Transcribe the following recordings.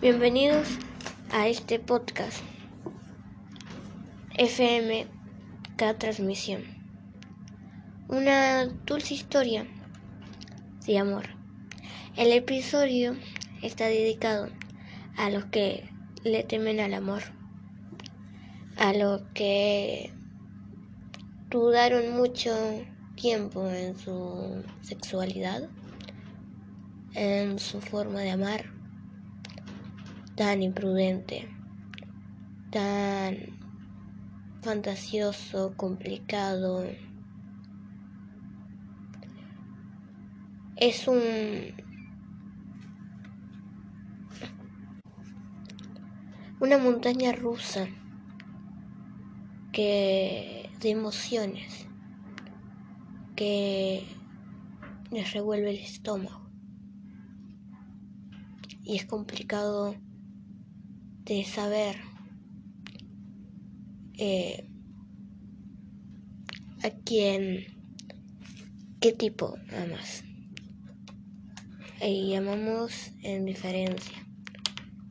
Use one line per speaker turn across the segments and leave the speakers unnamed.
Bienvenidos a este podcast FMK Transmisión. Una dulce historia de amor. El episodio está dedicado a los que le temen al amor, a los que dudaron mucho tiempo en su sexualidad, en su forma de amar tan imprudente, tan fantasioso, complicado. Es un una montaña rusa que de emociones que les revuelve el estómago y es complicado de saber eh, a quién, qué tipo amas. Y amamos en diferencia,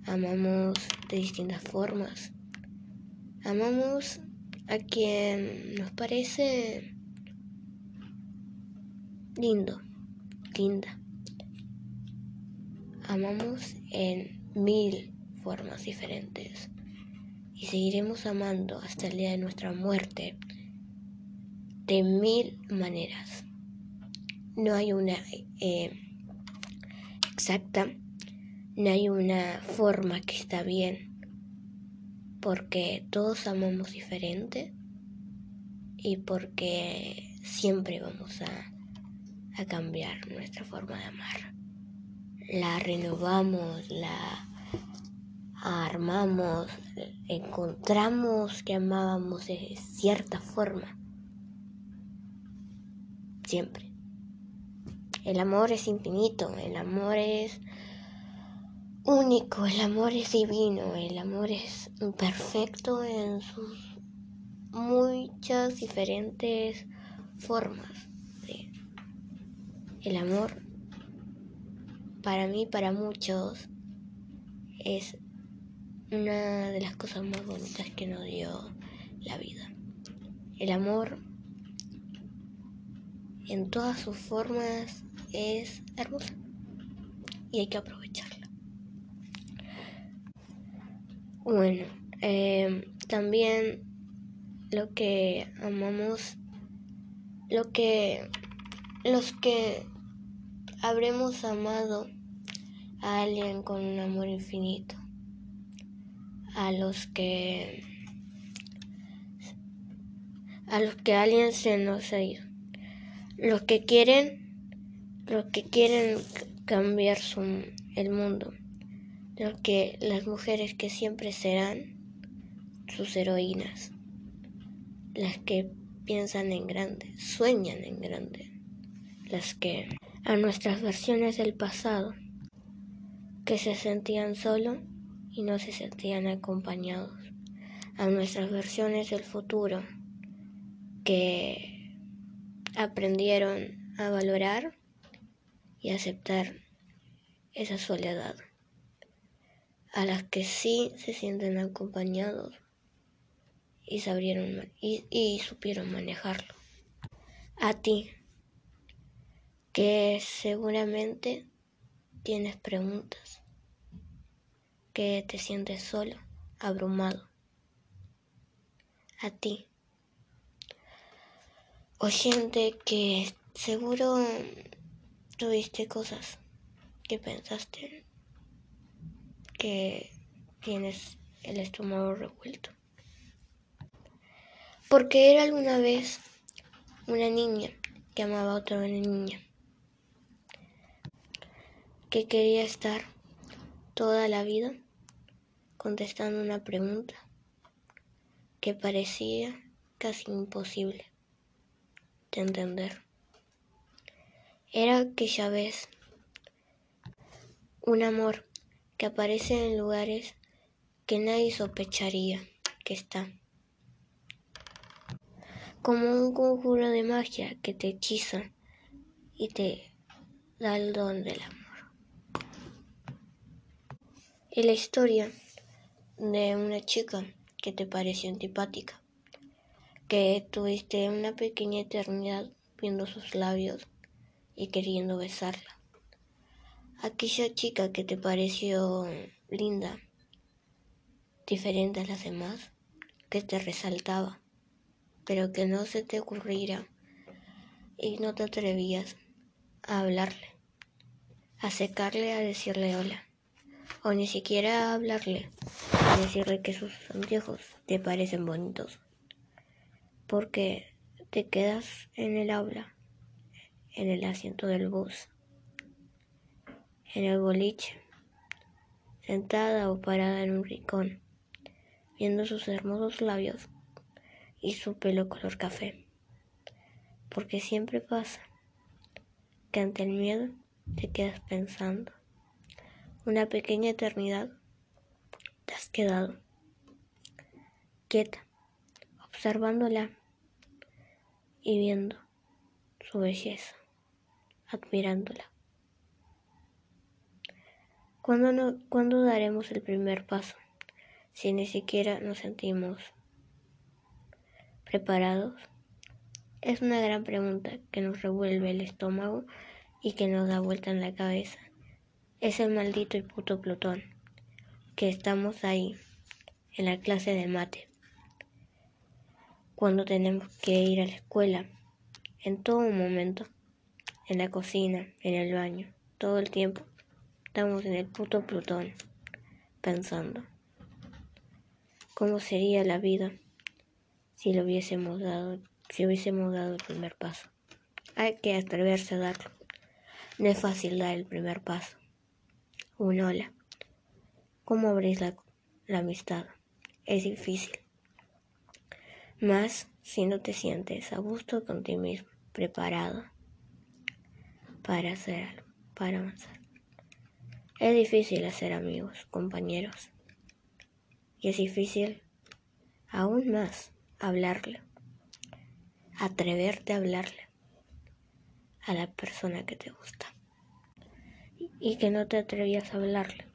amamos de distintas formas, amamos a quien nos parece lindo, linda. Amamos en mil formas diferentes y seguiremos amando hasta el día de nuestra muerte de mil maneras. No hay una eh, exacta, no hay una forma que está bien, porque todos amamos diferente y porque siempre vamos a, a cambiar nuestra forma de amar. La renovamos, la armamos, encontramos que amábamos de cierta forma. Siempre. El amor es infinito, el amor es único, el amor es divino, el amor es perfecto en sus muchas diferentes formas. El amor, para mí, para muchos, es una de las cosas más bonitas que nos dio la vida. El amor en todas sus formas es hermoso y hay que aprovecharlo. Bueno, em, también lo que amamos, lo que los que habremos amado a alguien con un amor infinito a los que a los que alguien se nos ha ido. Los que quieren, los que quieren cambiar el mundo. Los que las mujeres que siempre serán sus heroínas. Las que piensan en grande, sueñan en grande. Las que a nuestras versiones del pasado que se sentían solo y no se sentían acompañados a nuestras versiones del futuro que aprendieron a valorar y aceptar esa soledad, a las que sí se sienten acompañados y, sabrieron, y, y supieron manejarlo. A ti, que seguramente tienes preguntas que te sientes solo, abrumado. A ti, oyente que seguro tuviste cosas que pensaste que tienes el estómago revuelto. Porque era alguna vez una niña que amaba a otra niña, que quería estar toda la vida contestando una pregunta que parecía casi imposible de entender. Era aquella vez un amor que aparece en lugares que nadie sospecharía que está. Como un conjuro de magia que te hechiza y te da el don del amor. y la historia de una chica que te pareció antipática, que tuviste una pequeña eternidad viendo sus labios y queriendo besarla. Aquella chica que te pareció linda, diferente a las demás, que te resaltaba, pero que no se te ocurriera y no te atrevías a hablarle, a secarle, a decirle hola o ni siquiera hablarle, decirle que sus anteojos te parecen bonitos, porque te quedas en el aula, en el asiento del bus, en el boliche, sentada o parada en un rincón, viendo sus hermosos labios y su pelo color café, porque siempre pasa que ante el miedo te quedas pensando una pequeña eternidad, te has quedado quieta, observándola y viendo su belleza, admirándola. ¿Cuándo, no, ¿Cuándo daremos el primer paso si ni siquiera nos sentimos preparados? Es una gran pregunta que nos revuelve el estómago y que nos da vuelta en la cabeza es el maldito y puto Plutón, que estamos ahí, en la clase de mate, cuando tenemos que ir a la escuela, en todo momento, en la cocina, en el baño, todo el tiempo, estamos en el puto Plutón, pensando, ¿cómo sería la vida si lo hubiésemos dado, si hubiésemos dado el primer paso? Hay que atreverse a darlo. No es fácil dar el primer paso un hola. ¿Cómo abrís la, la amistad? Es difícil. Más si no te sientes a gusto con ti mismo, preparado para hacer algo, para avanzar. Es difícil hacer amigos, compañeros. Y es difícil aún más hablarle, atreverte a hablarle a la persona que te gusta y que no te atrevías a hablarle,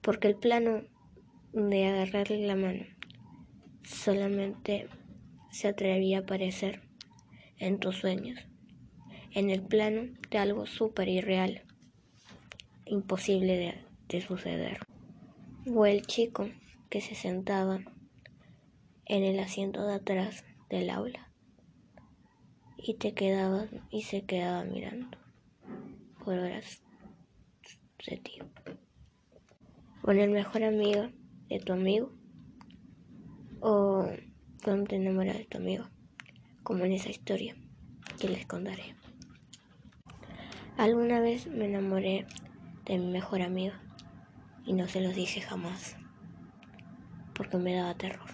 porque el plano de agarrarle la mano solamente se atrevía a aparecer en tus sueños, en el plano de algo súper irreal, imposible de, de suceder. O el chico que se sentaba en el asiento de atrás del aula y te quedaba y se quedaba mirando por horas de ti. Con el mejor amigo de tu amigo. O cuando te enamoras de tu amigo. Como en esa historia que les contaré. Alguna vez me enamoré de mi mejor amigo y no se los dije jamás porque me daba terror.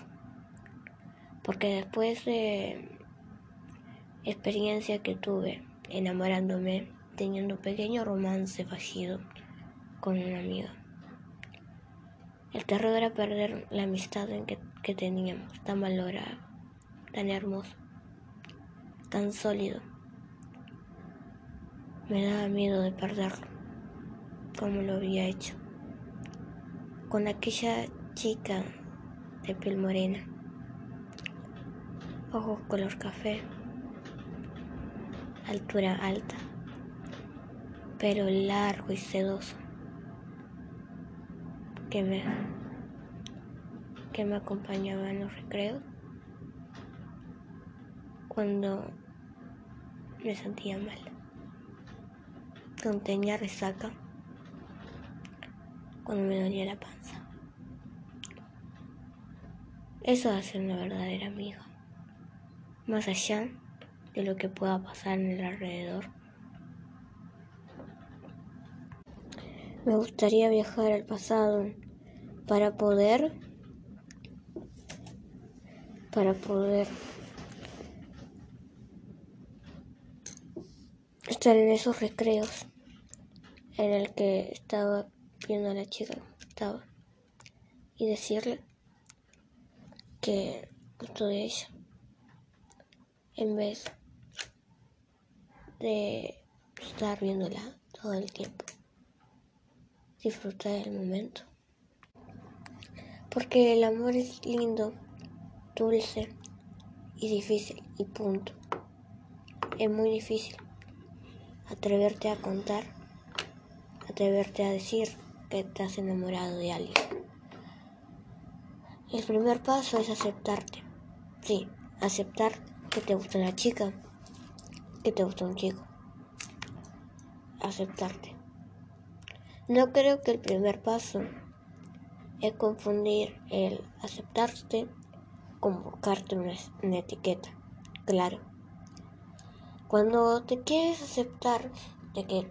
Porque después de experiencia que tuve enamorándome, teniendo un pequeño romance fallido con una amiga. El terror era perder la amistad en que, que teníamos, tan valorada, tan hermoso, tan sólido. Me daba miedo de perderlo, como lo había hecho, con aquella chica de piel morena, ojos color café, altura alta, pero largo y sedoso que me, que me acompañaba en los recreos cuando me sentía mal. Cuando tenía resaca, cuando me dolía la panza. Eso hace una verdadera amiga. Más allá de lo que pueda pasar en el alrededor. Me gustaría viajar al pasado para poder para poder estar en esos recreos en el que estaba viendo a la chica y decirle que gusto de ella en vez de estar viéndola todo el tiempo disfrutar del momento Porque el amor es lindo, dulce y difícil y punto. Es muy difícil atreverte a contar, atreverte a decir que has enamorado de alguien. El primer paso es aceptarte. Sí, aceptar que te gusta una chica, que te gusta un chico. Aceptarte. No creo que el primer paso es confundir el aceptarte con buscarte una, una etiqueta. Claro. Cuando te quieres aceptar de que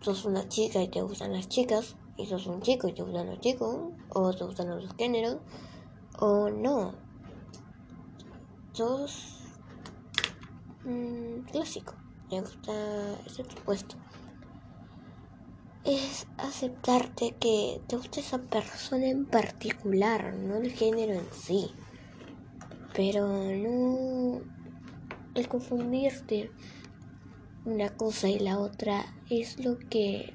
sos una chica y te gustan las chicas, y sos un chico y te gustan los chicos, o te gustan los géneros, o no. Sos clásico, me gusta ese puesto. Es aceptarte que te gusta esa persona en particular, no el género en sí. Pero no el confundirte una cosa y la otra es lo que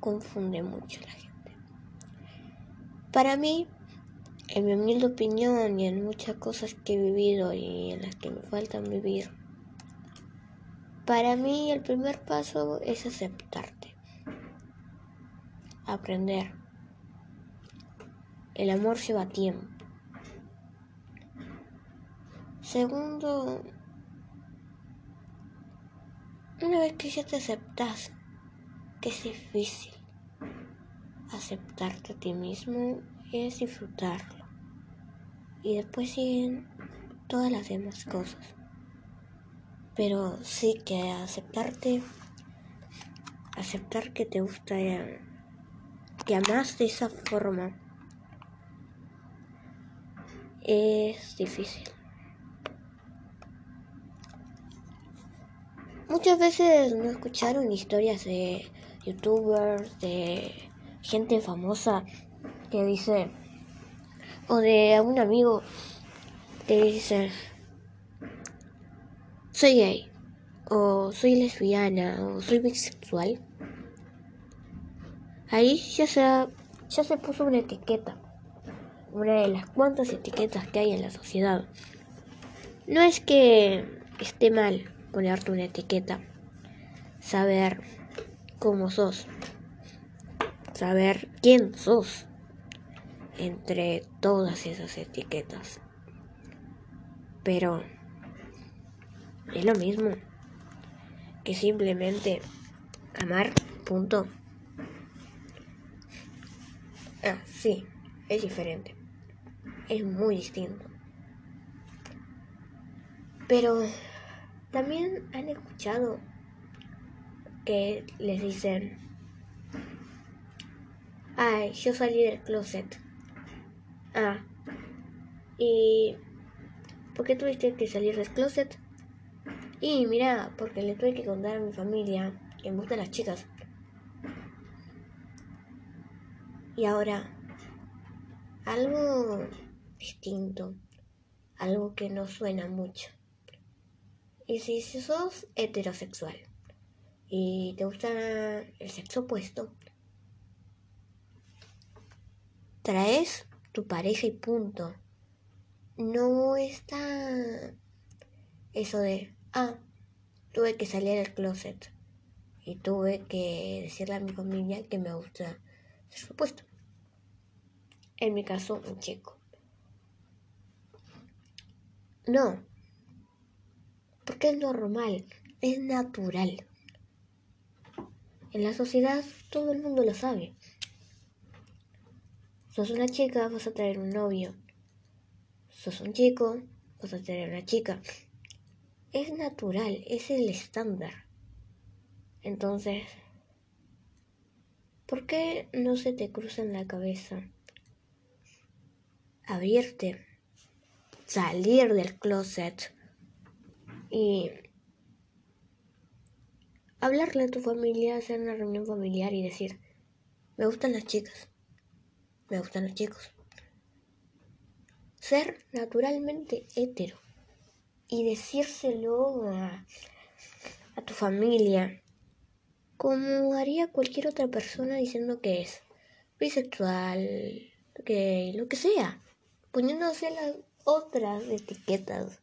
confunde mucho a la gente. Para mí, en mi humilde opinión y en muchas cosas que he vivido y en las que me faltan vivir, para mí el primer paso es aceptarte, aprender. El amor lleva tiempo. Segundo, una vez que ya te aceptas, que es difícil aceptarte a ti mismo es disfrutarlo. Y después siguen todas las demás cosas. Pero sí que aceptarte, aceptar que te gusta, que amas de esa forma, es difícil. Muchas veces no escucharon historias de youtubers, de gente famosa que dice, o de algún amigo que dice, soy gay, o soy lesbiana, o soy bisexual. Ahí ya se, ya se puso una etiqueta, una de las cuantas etiquetas que hay en la sociedad. No es que esté mal ponerte una etiqueta, saber cómo sos, saber quién sos entre todas esas etiquetas. Pero es lo mismo que simplemente amar, punto. Ah, sí, es diferente. Es muy distinto. Pero también han escuchado que les dicen, ay, yo salí del closet. Ah. ¿Y por qué tuviste que salir del closet? Y mira, porque le tuve que contar a mi familia que me gustan las chicas. Y ahora, algo distinto, algo que no suena mucho. Y si sos heterosexual y te gusta el sexo opuesto, traes tu pareja y punto. No está eso de, ah, tuve que salir del closet y tuve que decirle a mi familia que me gusta ser supuesto. En mi caso, un chico. No, porque es normal, es natural. En la sociedad todo el mundo lo sabe. Sos una chica, vas a traer un novio. Sos un chico, vas a tener una chica. Es natural, es el estándar. Entonces, ¿por qué no se te cruza en la cabeza abrirte, salir del closet y hablarle a tu familia, hacer una reunión familiar y decir, me gustan las chicas? me gustan los chicos. Ser naturalmente hetero y decírselo a, a tu familia como haría cualquier otra persona diciendo que es bisexual, gay, lo que sea, poniéndose las otras etiquetas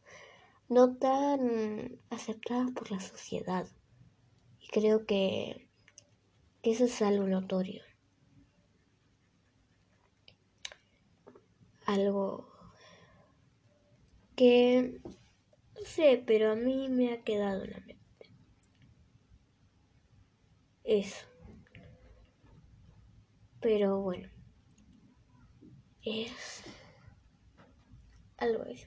no tan aceptadas por la sociedad. Y creo que, que eso es algo notorio. Algo que sé, pero a mí me ha quedado en la mente. Eso. Pero bueno, es algo así.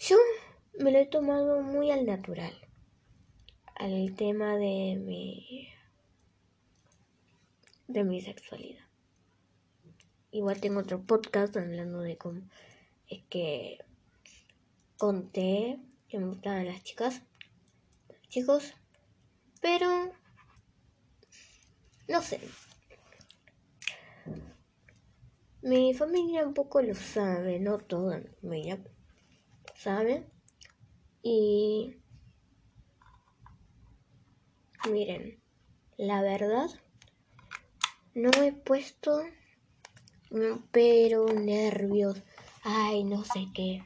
Yo me lo he tomado muy al natural, al tema de mi de mi sexualidad. Igual tengo otro podcast hablando de cómo es que conté que me gustaban las chicas, los chicos, pero no sé. Mi familia un poco lo sabe, no toda mi familia sabe. Y miren, la verdad, no he puesto pero nervios. Ay, no sé qué.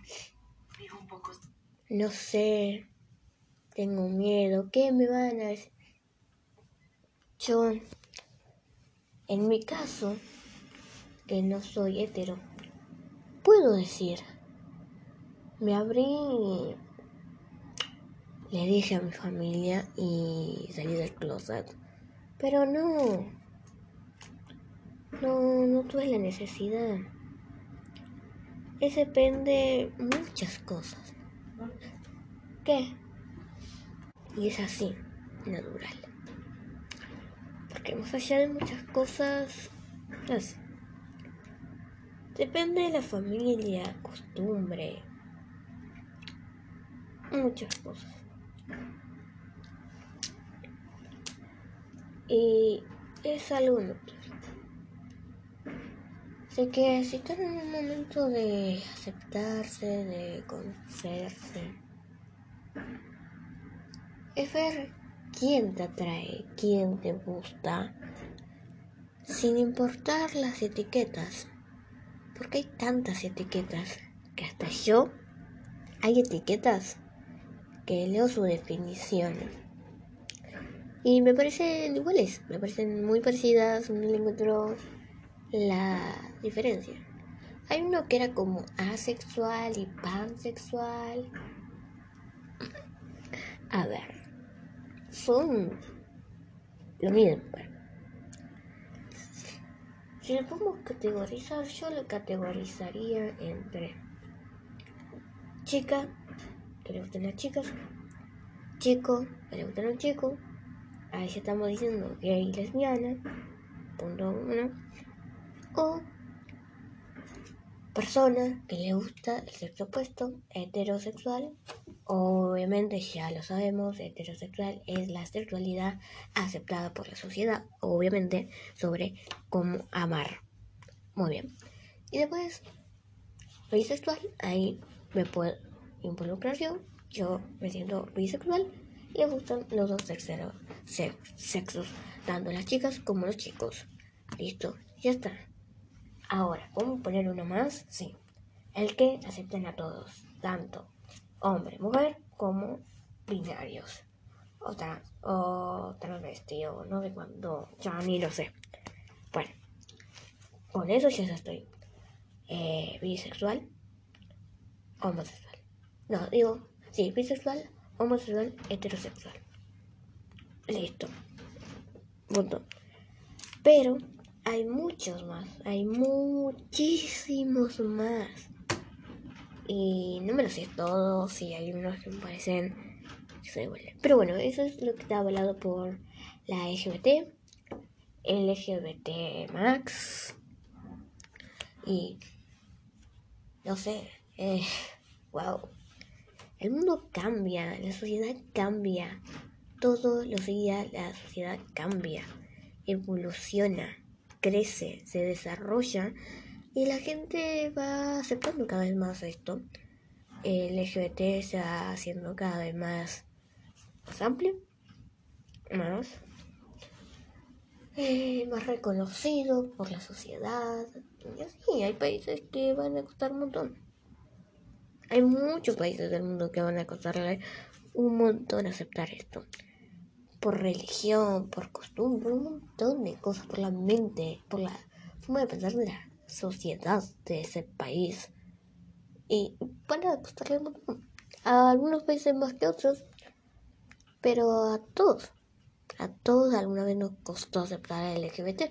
No sé. Tengo miedo. ¿Qué me van a decir? Yo, en mi caso, que no soy hetero, puedo decir, me abrí, le dije a mi familia y salí del closet, pero no, no, no tuve la necesidad. Ese depende muchas cosas. ¿Qué? Y es así, natural. Porque más allá de muchas cosas, así. Depende de la familia, costumbre, muchas cosas. Y es algo natural. Sé que si están en un momento de aceptarse, de conocerse, es ver quién te atrae, quién te gusta, sin importar las etiquetas, porque hay tantas etiquetas que hasta yo hay etiquetas que leo su definición. Y me parecen iguales, me parecen muy parecidas, no le la diferencia. Hay uno que era como asexual y pansexual. A ver, son lo mismo. Si lo podemos categorizar, yo lo categorizaría entre chica, que le gustan las chicas, chico, que le gustan los chicos, ahí ya estamos diciendo gay y lesbiana, punto uno o persona que le gusta el sexo opuesto, heterosexual. Obviamente ya lo sabemos, heterosexual es la sexualidad aceptada por la sociedad, obviamente, sobre cómo amar. Muy bien. Y después, bisexual, ahí me puedo involucrar yo. Yo me siento bisexual le gustan los dos sexos, tanto las chicas como los chicos. Listo, ya está. Ahora, ¿cómo poner uno más? Sí. El que acepten a todos, tanto hombre, mujer, como binarios. O, trans, o transvesti, o no sé cuándo, ya ni lo sé. Bueno, con eso ya estoy. Eh, bisexual, homosexual. No, digo, sí, bisexual, homosexual, heterosexual. Listo. Punto. Pero hay muchos más, hay muchísimos más. Y no me lo sé todos, y hay unos que me parecen se Pero bueno, eso es lo que está hablado por la LGBT, LGBT Max. Y no sé, eh, wow. El mundo cambia, la sociedad cambia. Todos los días la sociedad cambia, evoluciona crece, se desarrolla y la gente va aceptando cada vez más esto. El LGBT está haciendo cada vez más, más amplio, más eh, más reconocido por la sociedad. Y así, hay países que van a costar un montón. Hay muchos países del mundo que van a costarle un montón aceptar esto. Por religión, por costumbre, un montón de cosas, por la mente, por la forma de pensar de la sociedad de ese país. Y van a costarle un montón. A algunos países más que otros, pero a todos. A todos alguna vez nos costó aceptar el LGBT.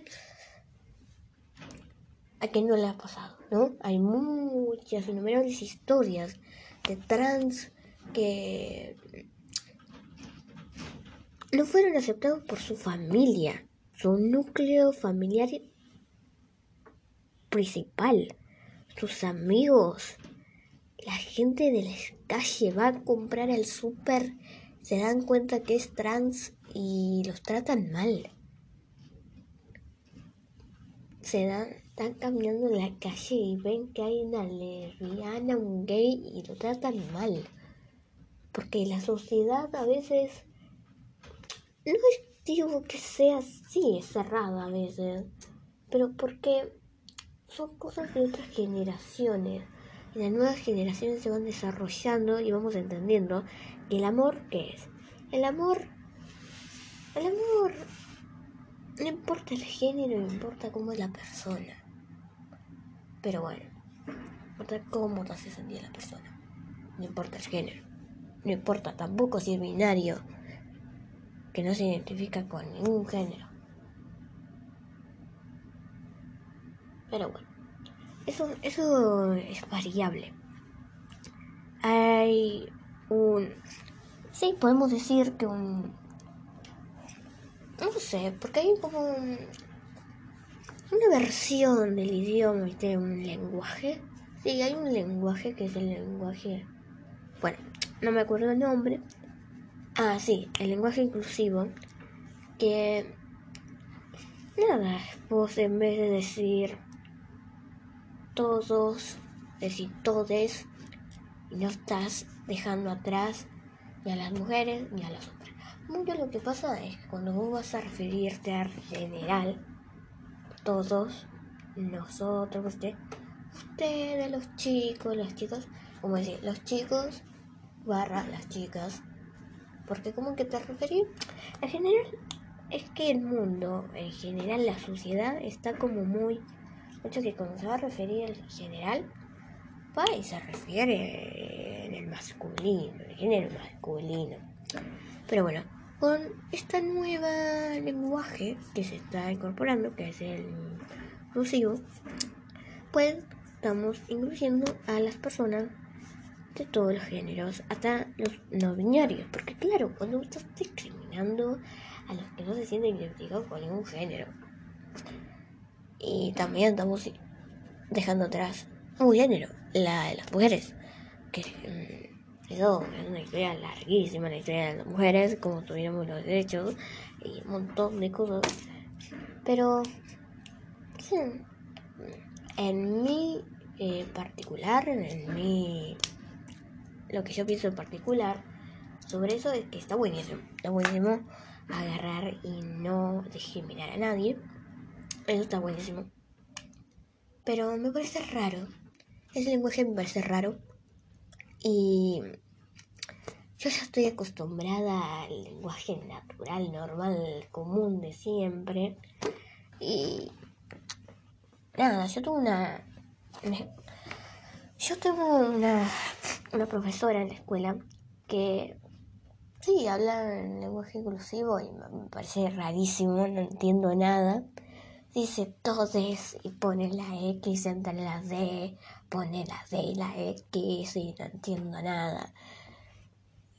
¿A quién no le ha pasado? ¿No? Hay muchas, innumerables historias de trans que no fueron aceptados por su familia, su núcleo familiar principal, sus amigos, la gente de la calle va a comprar al súper, se dan cuenta que es trans y los tratan mal. Se dan, están caminando en la calle y ven que hay una lesbiana, un gay y lo tratan mal. Porque la sociedad a veces no digo que sea así, cerrada a veces, pero porque son cosas de otras generaciones. Y las nuevas generaciones se van desarrollando y vamos entendiendo que el amor, ¿qué es? El amor el amor no importa el género, no importa cómo es la persona. Pero bueno, no importa cómo te hace sentir la persona. No importa el género. No importa tampoco si es binario, que no se identifica con ningún género. Pero bueno, eso, eso es variable. Hay un... Sí, podemos decir que un no sé, porque hay como una versión del idioma, de un lenguaje. Sí, hay un lenguaje que es el lenguaje. Bueno, no me acuerdo el nombre. Ah, sí, el lenguaje inclusivo. Que. Nada, vos en vez de decir todos, decir todes, y no estás dejando atrás ni a las mujeres ni a los hombres. Mucho lo que pasa es que cuando vos vas a referirte a general, todos, nosotros, usted, ustedes, los chicos, los chicos, como decir, los chicos barra las chicas. Porque como que te referís, en general, es que el mundo, en general la sociedad está como muy, mucho que cuando se va a referir al general, va se refiere en el masculino, en el género masculino. Pero bueno, con esta nueva lenguaje que se está incorporando, que es el inclusivo, pues estamos incluyendo a las personas de todos los géneros, hasta los no binarios, porque claro, cuando estás discriminando a los que no se sienten identificados con ningún género. Y también estamos dejando atrás un género, la de las mujeres, que mm, eso es una historia larguísima, la historia de las mujeres, como tuviéramos los derechos y un montón de cosas. Pero, sí, en mi eh, particular, en mi. Lo que yo pienso en particular sobre eso es que está buenísimo. Está buenísimo agarrar y no discriminar a nadie. Eso está buenísimo. Pero me parece raro. Ese lenguaje me parece raro y yo ya estoy acostumbrada al lenguaje natural, normal, común de siempre. Y nada, yo tuve una... Yo tengo una, una profesora en la escuela que sí habla en lenguaje inclusivo y me parece rarísimo, no entiendo nada. Dice todes y pone la X entre la D, pone la D y la X y no entiendo nada.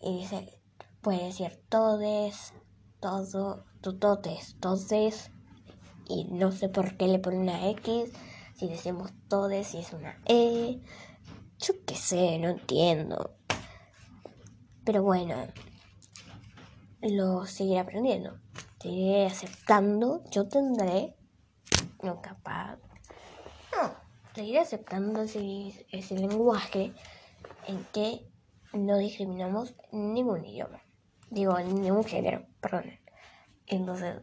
Y dice, puede decir todes, todo, totes, todes. Y no sé por qué le pone una X. Si decimos todes, si es una E. Yo qué sé, no entiendo. Pero bueno, lo seguiré aprendiendo. Seguiré aceptando. Yo tendré, no capaz, no, seguiré aceptando ese, ese lenguaje en que no discriminamos ningún idioma. Digo, ningún género, perdón. Entonces,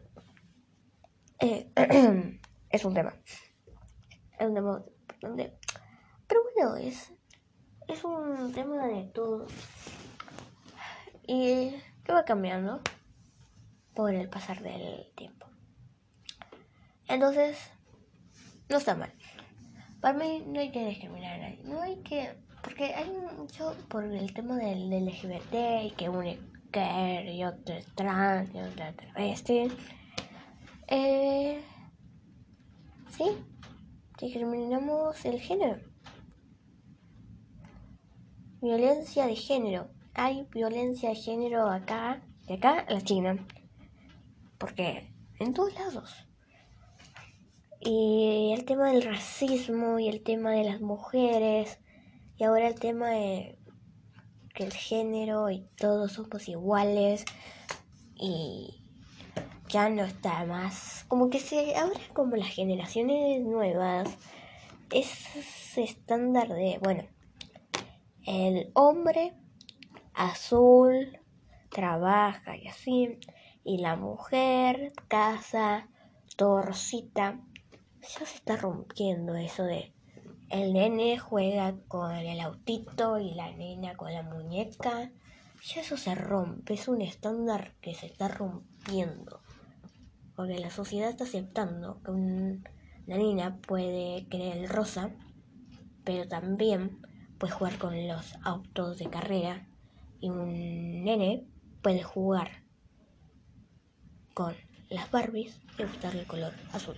eh, es un tema. Es un tema importante. Pero bueno, es, es un tema de todo. Y que va cambiando por el pasar del tiempo. Entonces, no está mal. Para mí no hay que discriminar a nadie. No hay que. Porque hay mucho por el tema del, LGBT y que uno es y otro es trans y otro es travesti. Eh, sí, discriminamos el género. Violencia de género. Hay violencia de género acá, de acá la China. Porque en todos lados. Y el tema del racismo y el tema de las mujeres y ahora el tema de que el género y todos somos iguales y ya no está más como que se ahora como las generaciones nuevas ese estándar de bueno el hombre azul trabaja y así y la mujer casa torcita ya se está rompiendo eso de el nene juega con el autito y la nena con la muñeca. Ya eso se rompe, es un estándar que se está rompiendo. Porque la sociedad está aceptando que una niña puede querer el rosa, pero también puede jugar con los autos de carrera y un nene puede jugar con las Barbies y gustarle el color azul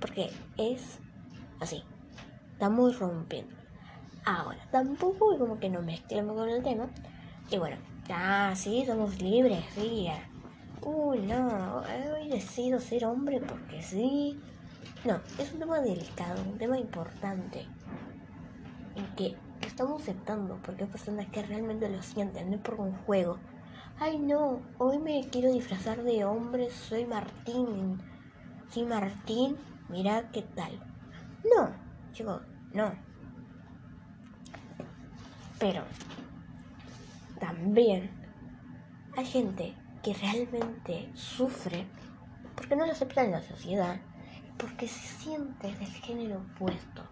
porque es así. Estamos rompiendo. Ahora, tampoco como que nos mezclemos con el tema. Y bueno, ya sí, somos libres, sí. Uy, no, hoy decido ser hombre porque sí. No, es un tema delicado, un tema importante. En que estamos aceptando, porque hay personas que realmente lo sienten, no es por un juego. Ay, no, hoy me quiero disfrazar de hombre, soy Martín. Soy Martín mira qué tal. No, chicos, no. Pero también hay gente que realmente sufre porque no lo acepta en la sociedad, porque se siente del género opuesto,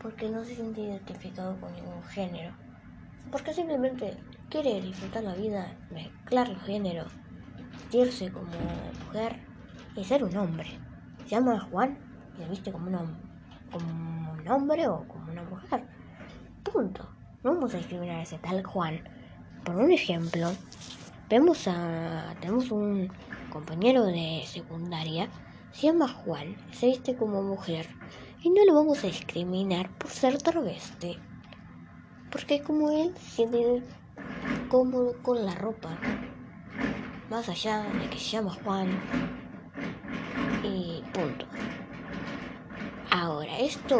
porque no se siente identificado con ningún género, porque simplemente quiere disfrutar la vida, mezclar los géneros, sentirse como mujer y ser un hombre. Se llama Juan le viste como, como un hombre o como una mujer. Punto. No vamos a discriminar a ese tal Juan. Por un ejemplo, vemos a. Tenemos un compañero de secundaria, se llama Juan, se viste como mujer. Y no lo vamos a discriminar por ser travesti. Porque como él se siente cómodo con la ropa. Más allá de que se llama Juan. Y punto. Ahora, esto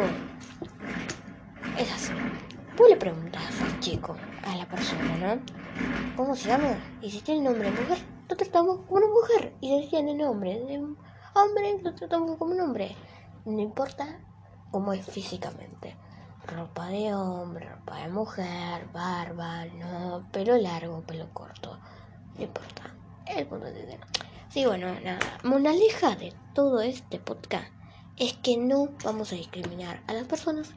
es así. Tú le preguntas al chico, a la persona, ¿no? ¿Cómo se llama? Y si tiene nombre de mujer, lo tratamos como una mujer. Y si tiene nombre de hombre, lo tratamos como un hombre. No importa cómo es físicamente. Ropa de hombre, ropa de mujer, barba, no, pelo largo, pelo corto. No importa. El punto de Sí, bueno, nada. Monaleja de todo este podcast es que no vamos a discriminar a las personas.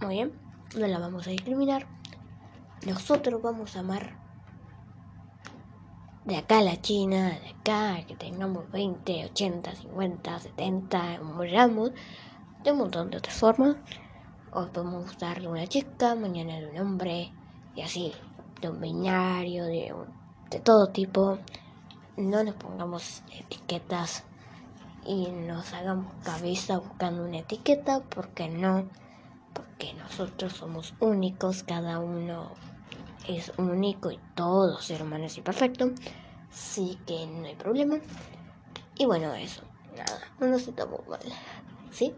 Muy bien, no la vamos a discriminar. Nosotros vamos a amar de acá a la China, de acá que tengamos 20, 80, 50, 70, muramos, de un montón de otras formas. Hoy podemos gustar de una chica, mañana de un hombre, y así, de un binario, de, de todo tipo. No nos pongamos etiquetas y nos hagamos cabeza buscando una etiqueta, porque no, porque nosotros somos únicos, cada uno es único y todos ser humanos y perfectos, así que no hay problema. Y bueno, eso, nada, no nos sentamos mal, ¿sí?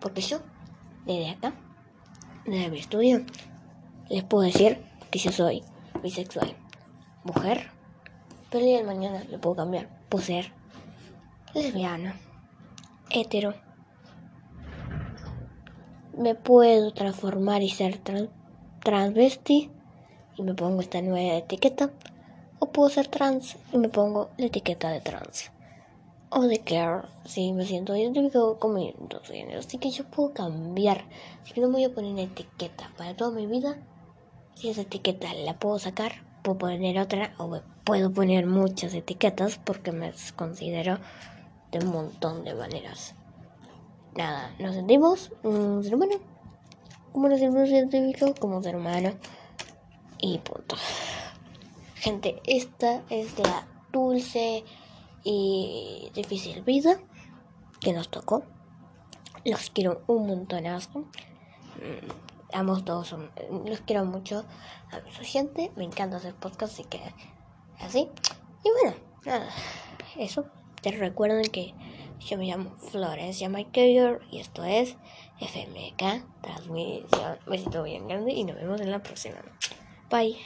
Porque yo, desde acá, desde mi estudio, les puedo decir que yo soy bisexual, mujer, pero el día de mañana lo puedo cambiar, puedo ser lesbiana, hetero. Me puedo transformar y ser transvesti y me pongo esta nueva etiqueta. O puedo ser trans y me pongo la etiqueta de trans. o de care. Sí, me siento identificado con mi género, así que yo puedo cambiar. Así que no me voy a poner una etiqueta para toda mi vida. Si esa etiqueta la puedo sacar, puedo poner otra o puedo poner muchas etiquetas porque me considero de un montón de maneras. Nada, nos sentimos un ser humano. Como nos sentimos identificados como ser humano. Y punto. Gente, esta es la dulce y difícil vida que nos tocó. Los quiero un montonazo. Mm, ambos dos los quiero mucho a mi gente. Me encanta hacer podcast, así que así. Y bueno, nada, eso. Te recuerden que yo me llamo Florencia Michael y esto es FMK Transmisión. Besito bien grande y nos vemos en la próxima. Bye.